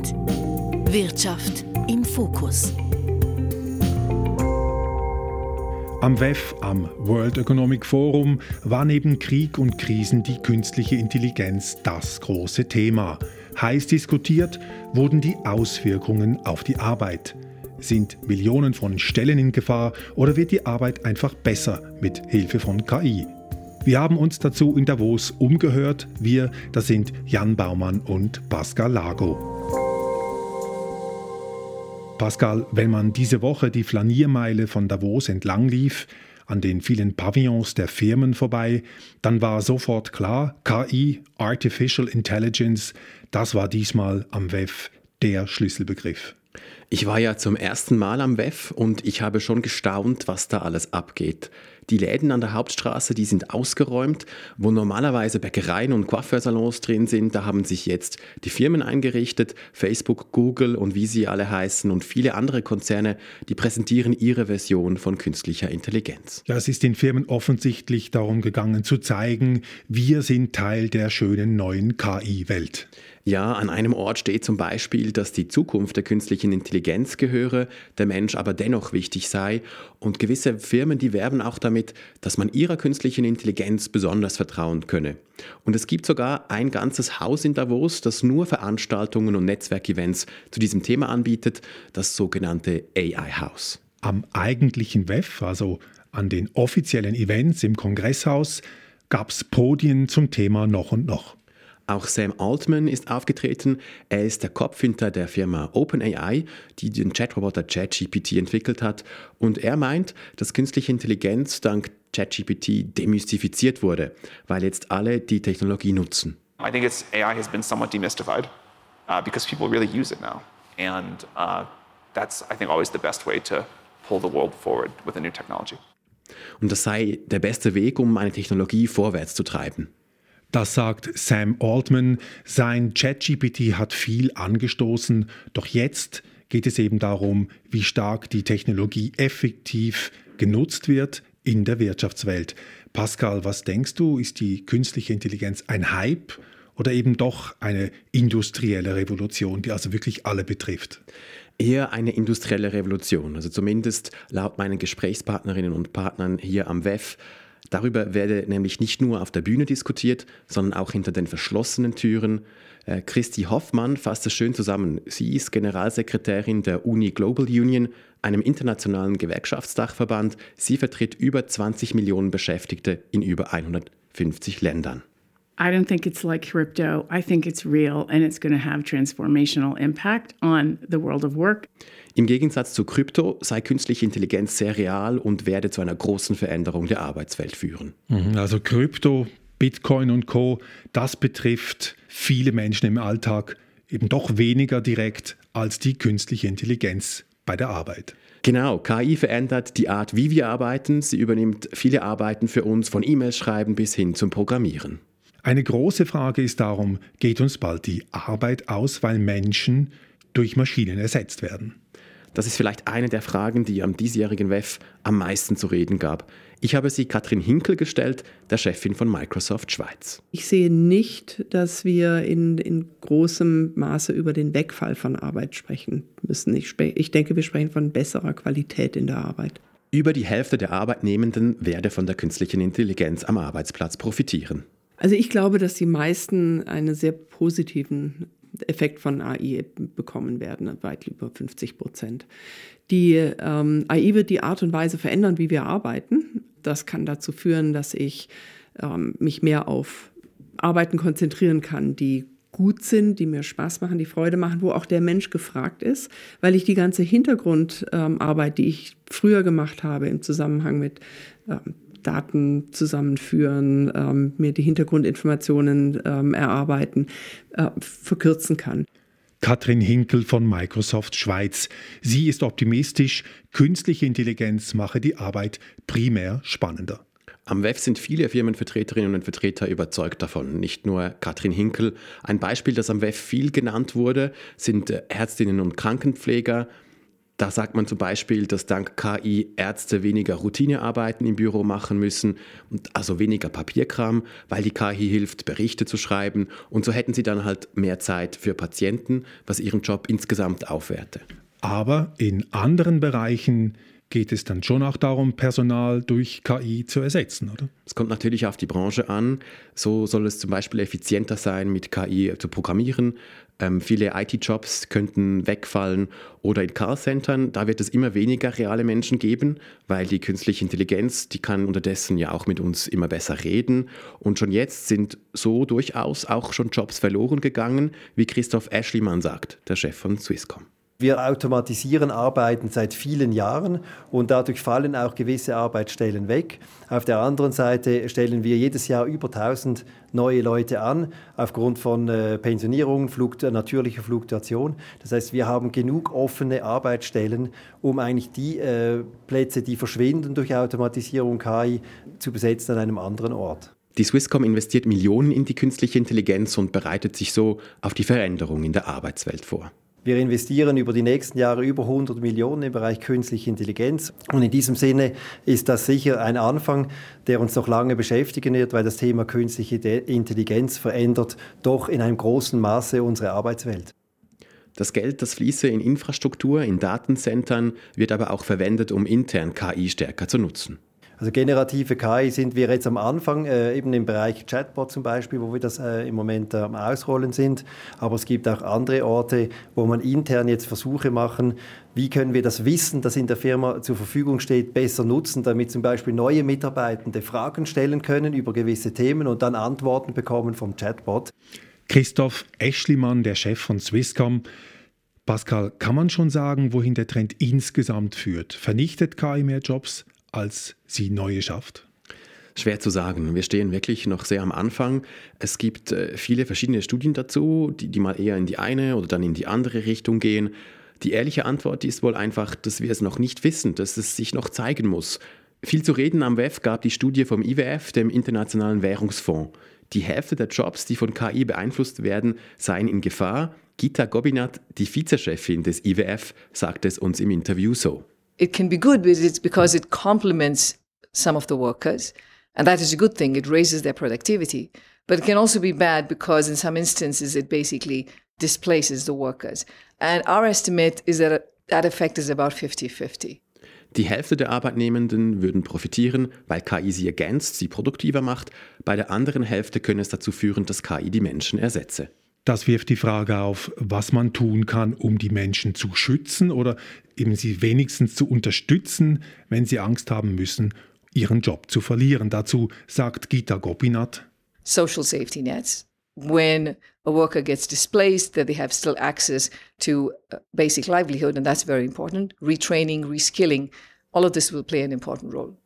Akzent. Wirtschaft im Fokus. Am WEF, am World Economic Forum, war neben Krieg und Krisen die künstliche Intelligenz das große Thema. Heiß diskutiert wurden die Auswirkungen auf die Arbeit. Sind Millionen von Stellen in Gefahr oder wird die Arbeit einfach besser mit Hilfe von KI? Wir haben uns dazu in Davos umgehört. Wir, das sind Jan Baumann und Pascal Lago. Pascal, wenn man diese Woche die Flaniermeile von Davos entlang lief, an den vielen Pavillons der Firmen vorbei, dann war sofort klar, KI, Artificial Intelligence, das war diesmal am WEF der Schlüsselbegriff. Ich war ja zum ersten Mal am WEF und ich habe schon gestaunt, was da alles abgeht. Die Läden an der Hauptstraße, die sind ausgeräumt, wo normalerweise Bäckereien und Coiffeursalons drin sind. Da haben sich jetzt die Firmen eingerichtet, Facebook, Google und wie sie alle heißen und viele andere Konzerne, die präsentieren ihre Version von künstlicher Intelligenz. Es ist den Firmen offensichtlich darum gegangen zu zeigen, wir sind Teil der schönen neuen KI-Welt. Ja, an einem Ort steht zum Beispiel, dass die Zukunft der künstlichen Intelligenz gehöre, der Mensch aber dennoch wichtig sei. Und gewisse Firmen, die werben auch damit, dass man ihrer künstlichen Intelligenz besonders vertrauen könne. Und es gibt sogar ein ganzes Haus in Davos, das nur Veranstaltungen und Netzwerkevents zu diesem Thema anbietet, das sogenannte AI-Haus. Am eigentlichen WEF, also an den offiziellen Events im Kongresshaus, gab es Podien zum Thema noch und noch. Auch Sam Altman ist aufgetreten. Er ist der Kopf hinter der Firma OpenAI, die den Chatroboter ChatGPT entwickelt hat. Und er meint, dass künstliche Intelligenz dank ChatGPT demystifiziert wurde, weil jetzt alle die Technologie nutzen. I think it's AI has been somewhat demystified uh, because people really use it now, and uh, that's I think always the best way to pull the world forward with a new technology. Und das sei der beste Weg, um eine Technologie vorwärts zu treiben. Das sagt Sam Altman. Sein ChatGPT hat viel angestoßen, doch jetzt geht es eben darum, wie stark die Technologie effektiv genutzt wird in der Wirtschaftswelt. Pascal, was denkst du, ist die künstliche Intelligenz ein Hype oder eben doch eine industrielle Revolution, die also wirklich alle betrifft? Eher eine industrielle Revolution, also zumindest laut meinen Gesprächspartnerinnen und Partnern hier am WEF Darüber werde nämlich nicht nur auf der Bühne diskutiert, sondern auch hinter den verschlossenen Türen. Äh, Christi Hoffmann fasst es schön zusammen. Sie ist Generalsekretärin der Uni Global Union, einem internationalen Gewerkschaftsdachverband. Sie vertritt über 20 Millionen Beschäftigte in über 150 Ländern. I don't think it's like crypto. I think it's real and it's going to have transformational impact on the world of work. Im Gegensatz zu Krypto sei künstliche Intelligenz sehr real und werde zu einer großen Veränderung der Arbeitswelt führen. Mhm, also Krypto, Bitcoin und Co, das betrifft viele Menschen im Alltag eben doch weniger direkt als die künstliche Intelligenz bei der Arbeit. Genau, KI verändert die Art, wie wir arbeiten. Sie übernimmt viele Arbeiten für uns, von E-Mails schreiben bis hin zum Programmieren. Eine große Frage ist darum, geht uns bald die Arbeit aus, weil Menschen durch Maschinen ersetzt werden? Das ist vielleicht eine der Fragen, die am diesjährigen WEF am meisten zu reden gab. Ich habe sie Katrin Hinkel gestellt, der Chefin von Microsoft Schweiz. Ich sehe nicht, dass wir in, in großem Maße über den Wegfall von Arbeit sprechen müssen. Ich, ich denke, wir sprechen von besserer Qualität in der Arbeit. Über die Hälfte der Arbeitnehmenden werde von der künstlichen Intelligenz am Arbeitsplatz profitieren. Also ich glaube, dass die meisten einen sehr positiven Effekt von AI bekommen werden, weit über 50 Prozent. Die ähm, AI wird die Art und Weise verändern, wie wir arbeiten. Das kann dazu führen, dass ich ähm, mich mehr auf Arbeiten konzentrieren kann, die gut sind, die mir Spaß machen, die Freude machen, wo auch der Mensch gefragt ist, weil ich die ganze Hintergrundarbeit, ähm, die ich früher gemacht habe im Zusammenhang mit ähm, Daten zusammenführen, ähm, mir die Hintergrundinformationen ähm, erarbeiten, äh, verkürzen kann. Katrin Hinkel von Microsoft Schweiz. Sie ist optimistisch, künstliche Intelligenz mache die Arbeit primär spannender. Am WEF sind viele Firmenvertreterinnen und Vertreter überzeugt davon, nicht nur Katrin Hinkel. Ein Beispiel, das am WEF viel genannt wurde, sind Ärztinnen und Krankenpfleger, Da sagt man zum Beispiel, dass dank KI Ärzte weniger Routinearbeiten im Büro machen müssen, also weniger Papierkram, weil die KI hilft, Berichte zu schreiben. Und so hätten sie dann halt mehr Zeit für Patienten, was ihren Job insgesamt aufwerte. Aber in anderen Bereichen geht es dann schon auch darum, Personal durch KI zu ersetzen, oder? Es kommt natürlich auf die Branche an. So soll es zum Beispiel effizienter sein, mit KI zu programmieren. Ähm, viele IT-Jobs könnten wegfallen oder in Callcentern, da wird es immer weniger reale Menschen geben, weil die künstliche Intelligenz, die kann unterdessen ja auch mit uns immer besser reden. Und schon jetzt sind so durchaus auch schon Jobs verloren gegangen, wie Christoph Eschlimann sagt, der Chef von Swisscom. Wir automatisieren Arbeiten seit vielen Jahren und dadurch fallen auch gewisse Arbeitsstellen weg. Auf der anderen Seite stellen wir jedes Jahr über 1000 neue Leute an, aufgrund von äh, Pensionierung, Flukt natürlicher Fluktuation. Das heißt, wir haben genug offene Arbeitsstellen, um eigentlich die äh, Plätze, die verschwinden durch Automatisierung KI, zu besetzen an einem anderen Ort. Die Swisscom investiert Millionen in die künstliche Intelligenz und bereitet sich so auf die Veränderung in der Arbeitswelt vor. Wir investieren über die nächsten Jahre über 100 Millionen im Bereich künstliche Intelligenz. Und in diesem Sinne ist das sicher ein Anfang, der uns noch lange beschäftigen wird, weil das Thema künstliche Intelligenz verändert doch in einem großen Maße unsere Arbeitswelt. Das Geld, das fließe in Infrastruktur, in Datencentern, wird aber auch verwendet, um intern KI stärker zu nutzen. Also generative KI sind wir jetzt am Anfang, äh, eben im Bereich Chatbot zum Beispiel, wo wir das äh, im Moment am Ausrollen sind. Aber es gibt auch andere Orte, wo man intern jetzt Versuche machen, wie können wir das Wissen, das in der Firma zur Verfügung steht, besser nutzen, damit zum Beispiel neue Mitarbeitende Fragen stellen können über gewisse Themen und dann Antworten bekommen vom Chatbot. Christoph Eschlimann, der Chef von Swisscom. Pascal, kann man schon sagen, wohin der Trend insgesamt führt? Vernichtet KI mehr Jobs? Als sie neue schafft? Schwer zu sagen. Wir stehen wirklich noch sehr am Anfang. Es gibt äh, viele verschiedene Studien dazu, die, die mal eher in die eine oder dann in die andere Richtung gehen. Die ehrliche Antwort ist wohl einfach, dass wir es noch nicht wissen, dass es sich noch zeigen muss. Viel zu reden am WEF gab die Studie vom IWF, dem Internationalen Währungsfonds. Die Hälfte der Jobs, die von KI beeinflusst werden, seien in Gefahr. Gita Gobinat, die Vizechefin des IWF, sagt es uns im Interview so. It can be good because it complements some of the workers. And that is a good thing. It raises their productivity. But it can also be bad because in some instances it basically displaces the workers. And our estimate is that that effect is about 50-50. Die Hälfte der Arbeitnehmenden würden profitieren, weil KI sie ergänzt, sie produktiver macht. Bei der anderen Hälfte könne es dazu führen, dass KI die Menschen ersetze. Das wirft die Frage auf, was man tun kann, um die Menschen zu schützen oder eben sie wenigstens zu unterstützen, wenn sie Angst haben müssen, ihren Job zu verlieren. Dazu sagt Gita Gopinath. Social safety nets. When a worker gets displaced, that they have still access to uh, basic livelihood, and that's very important. Retraining, reskilling, all of this will play an important role.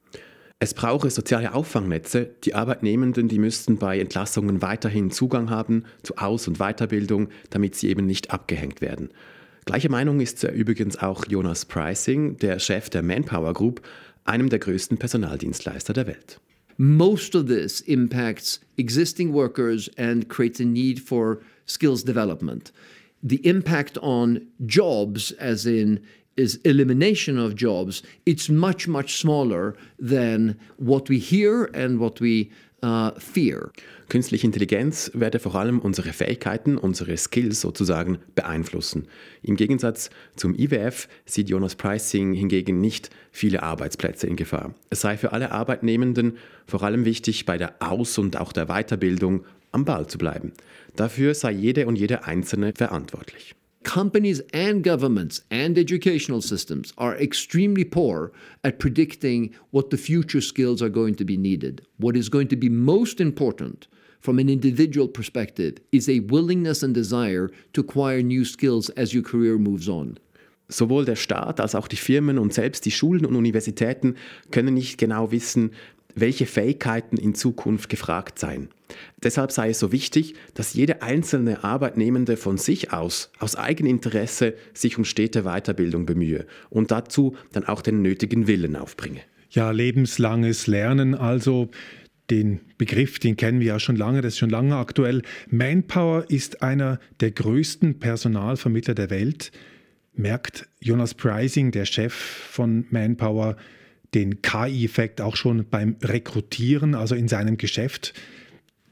Es brauche soziale Auffangnetze. Die Arbeitnehmenden, die müssten bei Entlassungen weiterhin Zugang haben zu Aus- und Weiterbildung, damit sie eben nicht abgehängt werden. Gleiche Meinung ist übrigens auch Jonas Pricing, der Chef der Manpower Group, einem der größten Personaldienstleister der Welt. Most of this impacts existing workers and creates a need for skills development. The impact on jobs, as in is elimination of jobs, it's much, much smaller than what we hear and what we uh, fear. Künstliche Intelligenz werde vor allem unsere Fähigkeiten, unsere Skills sozusagen beeinflussen. Im Gegensatz zum IWF sieht Jonas Pricing hingegen nicht viele Arbeitsplätze in Gefahr. Es sei für alle Arbeitnehmenden vor allem wichtig, bei der Aus- und auch der Weiterbildung am Ball zu bleiben. Dafür sei jede und jede Einzelne verantwortlich. Companies and governments and educational systems are extremely poor at predicting what the future skills are going to be needed. What is going to be most important from an individual perspective is a willingness and desire to acquire new skills as your career moves on. Sowohl der Staat als auch die Firmen und selbst die Schulen und Universitäten können nicht genau wissen, welche Fähigkeiten in Zukunft gefragt seien. Deshalb sei es so wichtig, dass jede einzelne Arbeitnehmende von sich aus, aus Eigeninteresse, sich um stete Weiterbildung bemühe und dazu dann auch den nötigen Willen aufbringe. Ja, lebenslanges Lernen, also den Begriff, den kennen wir ja schon lange, das ist schon lange aktuell. Manpower ist einer der größten Personalvermittler der Welt. Merkt Jonas Pricing, der Chef von Manpower, den KI-Effekt auch schon beim Rekrutieren, also in seinem Geschäft,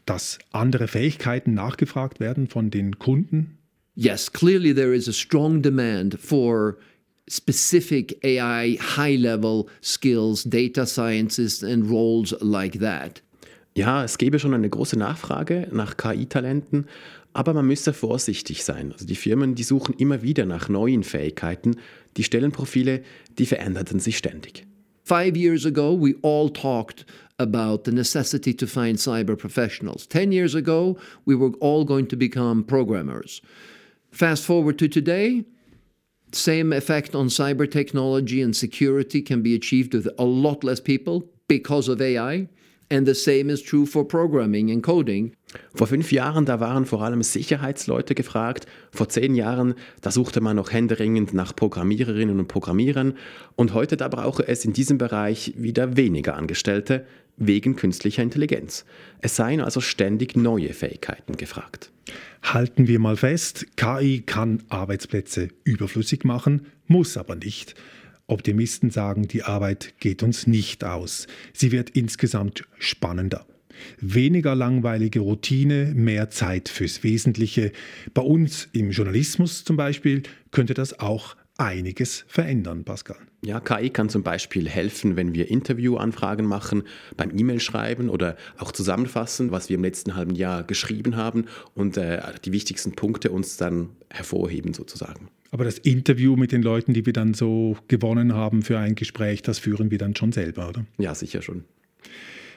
dass andere Fähigkeiten nachgefragt werden von den Kunden? Yes, clearly there is a strong demand for specific AI high level skills, data sciences and roles like that. Ja, es gäbe schon eine große Nachfrage nach KI-Talenten, aber man müsse vorsichtig sein. Also die Firmen, die suchen immer wieder nach neuen Fähigkeiten. Die Stellenprofile, die veränderten sich ständig. Five years ago, we all talked about the necessity to find cyber professionals. Ten years ago, we were all going to become programmers. Fast forward to today, same effect on cyber technology and security can be achieved with a lot less people because of AI. And the same is true for programming and coding. Vor fünf Jahren, da waren vor allem Sicherheitsleute gefragt. Vor zehn Jahren, da suchte man noch händeringend nach Programmiererinnen und Programmierern. Und heute, da brauche es in diesem Bereich wieder weniger Angestellte wegen künstlicher Intelligenz. Es seien also ständig neue Fähigkeiten gefragt. Halten wir mal fest, KI kann Arbeitsplätze überflüssig machen, muss aber nicht. Optimisten sagen, die Arbeit geht uns nicht aus. Sie wird insgesamt spannender. Weniger langweilige Routine, mehr Zeit fürs Wesentliche. Bei uns im Journalismus zum Beispiel könnte das auch einiges verändern, Pascal. Ja, KI kann zum Beispiel helfen, wenn wir Interviewanfragen machen, beim E-Mail schreiben oder auch zusammenfassen, was wir im letzten halben Jahr geschrieben haben und äh, die wichtigsten Punkte uns dann hervorheben sozusagen. Aber das Interview mit den Leuten, die wir dann so gewonnen haben für ein Gespräch, das führen wir dann schon selber, oder? Ja, sicher schon.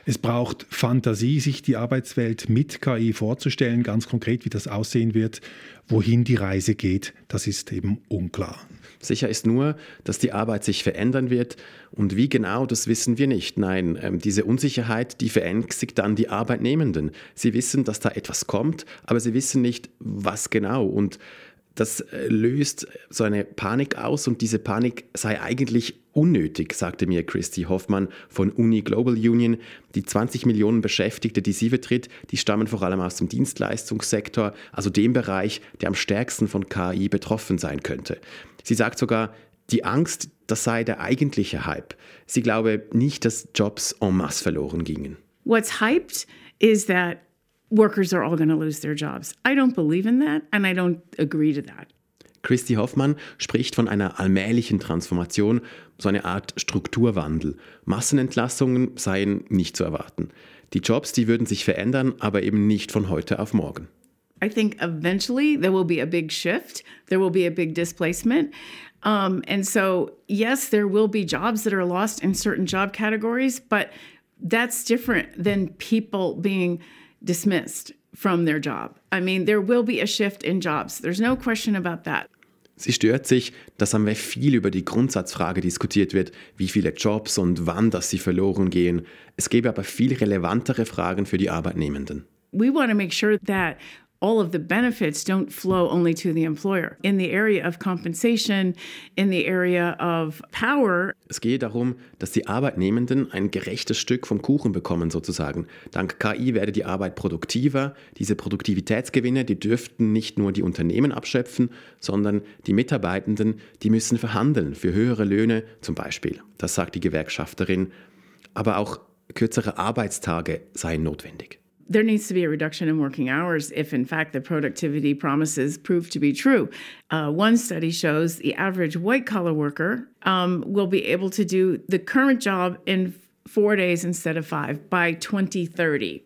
Es braucht Fantasie, sich die Arbeitswelt mit KI vorzustellen, ganz konkret, wie das aussehen wird. Wohin die Reise geht, das ist eben unklar. Sicher ist nur, dass die Arbeit sich verändern wird und wie genau, das wissen wir nicht. Nein, ähm, diese Unsicherheit, die verängstigt dann die Arbeitnehmenden. Sie wissen, dass da etwas kommt, aber sie wissen nicht, was genau. Und das äh, löst so eine Panik aus und diese Panik sei eigentlich unnötig, sagte mir Christy Hoffmann von Uni Global Union. Die 20 Millionen Beschäftigte, die sie vertritt, die stammen vor allem aus dem Dienstleistungssektor, also dem Bereich, der am stärksten von KI betroffen sein könnte. Sie sagt sogar, die Angst, das sei der eigentliche Hype. Sie glaube nicht, dass Jobs en masse verloren gingen. What's hyped is that workers are all going to lose their jobs. I don't believe in that and I don't agree to that. Christi Hoffmann spricht von einer allmählichen Transformation, so eine Art Strukturwandel. Massenentlassungen seien nicht zu erwarten. Die Jobs, die würden sich verändern, aber eben nicht von heute auf morgen. I think eventually there will be a big shift. There will be a big displacement. Um, and so, yes, there will be jobs that are lost in certain job categories, but that's different than people being dismissed from their job. I mean, there will be a shift in jobs. There's no question about that. Sie stört sich, dass am WEF viel über die Grundsatzfrage diskutiert wird, wie viele Jobs und wann dass sie verloren gehen. Es gäbe aber viel relevantere Fragen für die Arbeitnehmenden. We want to make sure that all of the benefits don't flow only to the employer. In the area of compensation, in the area of power. Es gehe darum, dass die Arbeitnehmenden ein gerechtes Stück vom Kuchen bekommen sozusagen. Dank KI werde die Arbeit produktiver. Diese Produktivitätsgewinne, die dürften nicht nur die Unternehmen abschöpfen, sondern die Mitarbeitenden, die müssen verhandeln für höhere Löhne zum Beispiel. Das sagt die Gewerkschafterin. Aber auch kürzere Arbeitstage seien notwendig. There needs to be a reduction in working hours if, in fact, the productivity promises prove to be true. Uh, one study shows the average white collar worker um, will be able to do the current job in four days instead of five by 2030.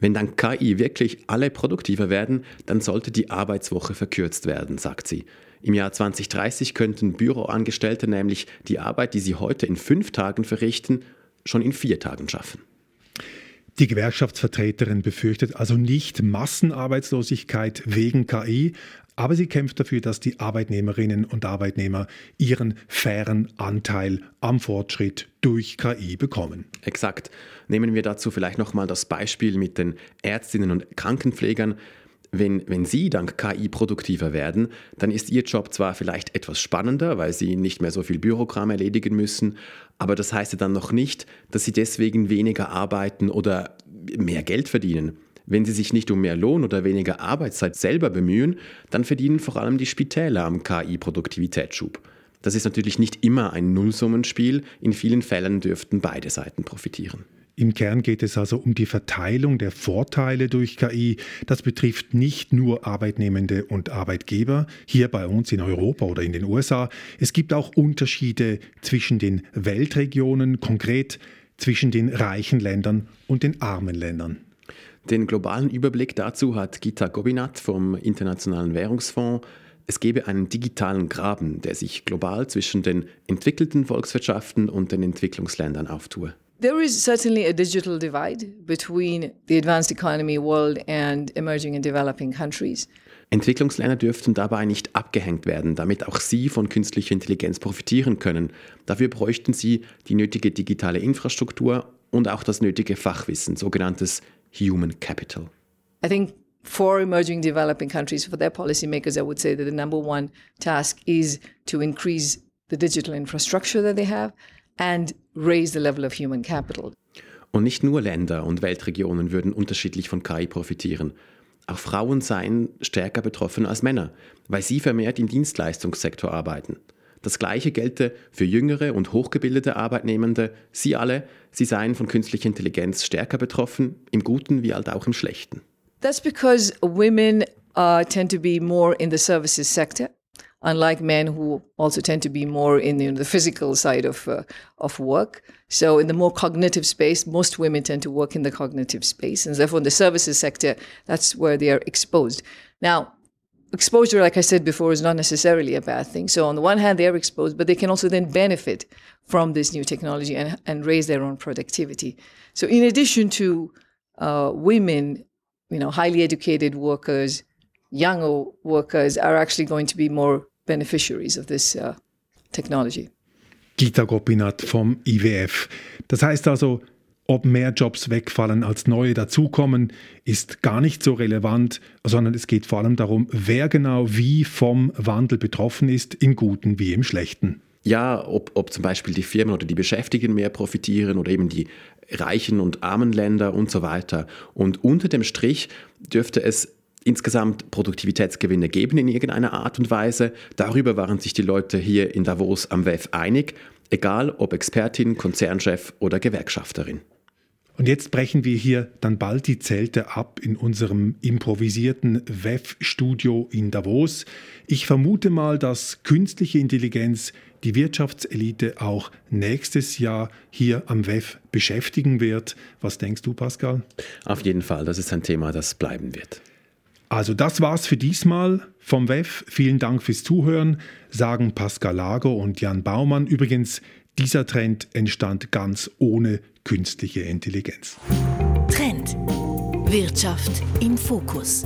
Wenn dann KI wirklich alle produktiver werden, dann sollte die Arbeitswoche verkürzt werden, sagt sie. Im Jahr 2030 könnten Büroangestellte nämlich die Arbeit, die sie heute in fünf Tagen verrichten, schon in vier Tagen schaffen. Die Gewerkschaftsvertreterin befürchtet also nicht Massenarbeitslosigkeit wegen KI, aber sie kämpft dafür, dass die Arbeitnehmerinnen und Arbeitnehmer ihren fairen Anteil am Fortschritt durch KI bekommen. Exakt. Nehmen wir dazu vielleicht nochmal das Beispiel mit den Ärztinnen und Krankenpflegern. Wenn, wenn Sie dank KI produktiver werden, dann ist Ihr Job zwar vielleicht etwas spannender, weil Sie nicht mehr so viel Bürokram erledigen müssen, aber das heißt ja dann noch nicht, dass Sie deswegen weniger arbeiten oder mehr Geld verdienen. Wenn sie sich nicht um mehr Lohn oder weniger Arbeitszeit selber bemühen, dann verdienen vor allem die Spitäler am KI-Produktivitätsschub. Das ist natürlich nicht immer ein Nullsummenspiel, in vielen Fällen dürften beide Seiten profitieren. Im Kern geht es also um die Verteilung der Vorteile durch KI. Das betrifft nicht nur Arbeitnehmende und Arbeitgeber, hier bei uns in Europa oder in den USA. Es gibt auch Unterschiede zwischen den Weltregionen, konkret zwischen den reichen Ländern und den armen Ländern. Den globalen Überblick dazu hat Gita Gobinath vom Internationalen Währungsfonds. Es gebe einen digitalen Graben, der sich global zwischen den entwickelten Volkswirtschaften und den Entwicklungsländern auftue. There is certainly a digital divide between the advanced economy world and emerging and developing countries. Entwicklungsländer dürften dabei nicht abgehängt werden, damit auch sie von künstlicher Intelligenz profitieren können. Dafür bräuchten sie die nötige digitale Infrastruktur und auch das nötige Fachwissen, sogenanntes Human Capital. I think for emerging developing countries, for their policymakers, I would say that the number one task is to increase the digital infrastructure that they have and raise the level of human capital. Und nicht nur Länder und Weltregionen würden unterschiedlich von KI profitieren. Auch Frauen seien stärker betroffen als Männer, weil sie vermehrt im Dienstleistungssektor arbeiten. Das Gleiche gelte für jüngere und hochgebildete Arbeitnehmende. Sie alle, sie seien von künstlicher Intelligenz stärker betroffen, im Guten wie halt auch im Schlechten. That's because women uh, tend to be more in the services sector. Unlike men who also tend to be more in you know, the physical side of, uh, of work. So, in the more cognitive space, most women tend to work in the cognitive space. And therefore, in the services sector, that's where they are exposed. Now, exposure, like I said before, is not necessarily a bad thing. So, on the one hand, they are exposed, but they can also then benefit from this new technology and, and raise their own productivity. So, in addition to uh, women, you know, highly educated workers, younger workers are actually going to be more beneficiaries of this uh, technology. Gita Gopinath vom IWF. Das heißt also, ob mehr Jobs wegfallen als neue dazukommen, ist gar nicht so relevant, sondern es geht vor allem darum, wer genau wie vom Wandel betroffen ist, im Guten wie im Schlechten. Ja, ob, ob zum Beispiel die Firmen oder die Beschäftigten mehr profitieren oder eben die reichen und armen Länder und so weiter. Und unter dem Strich dürfte es insgesamt Produktivitätsgewinne geben in irgendeiner Art und Weise. Darüber waren sich die Leute hier in Davos am WEF einig, egal ob Expertin, Konzernchef oder Gewerkschafterin. Und jetzt brechen wir hier dann bald die Zelte ab in unserem improvisierten WEF-Studio in Davos. Ich vermute mal, dass künstliche Intelligenz die Wirtschaftselite auch nächstes Jahr hier am WEF beschäftigen wird. Was denkst du, Pascal? Auf jeden Fall, das ist ein Thema, das bleiben wird. Also das war's für diesmal vom WEF. Vielen Dank fürs Zuhören, sagen Pascal Lager und Jan Baumann. Übrigens, dieser Trend entstand ganz ohne künstliche Intelligenz. Trend. Wirtschaft im Fokus.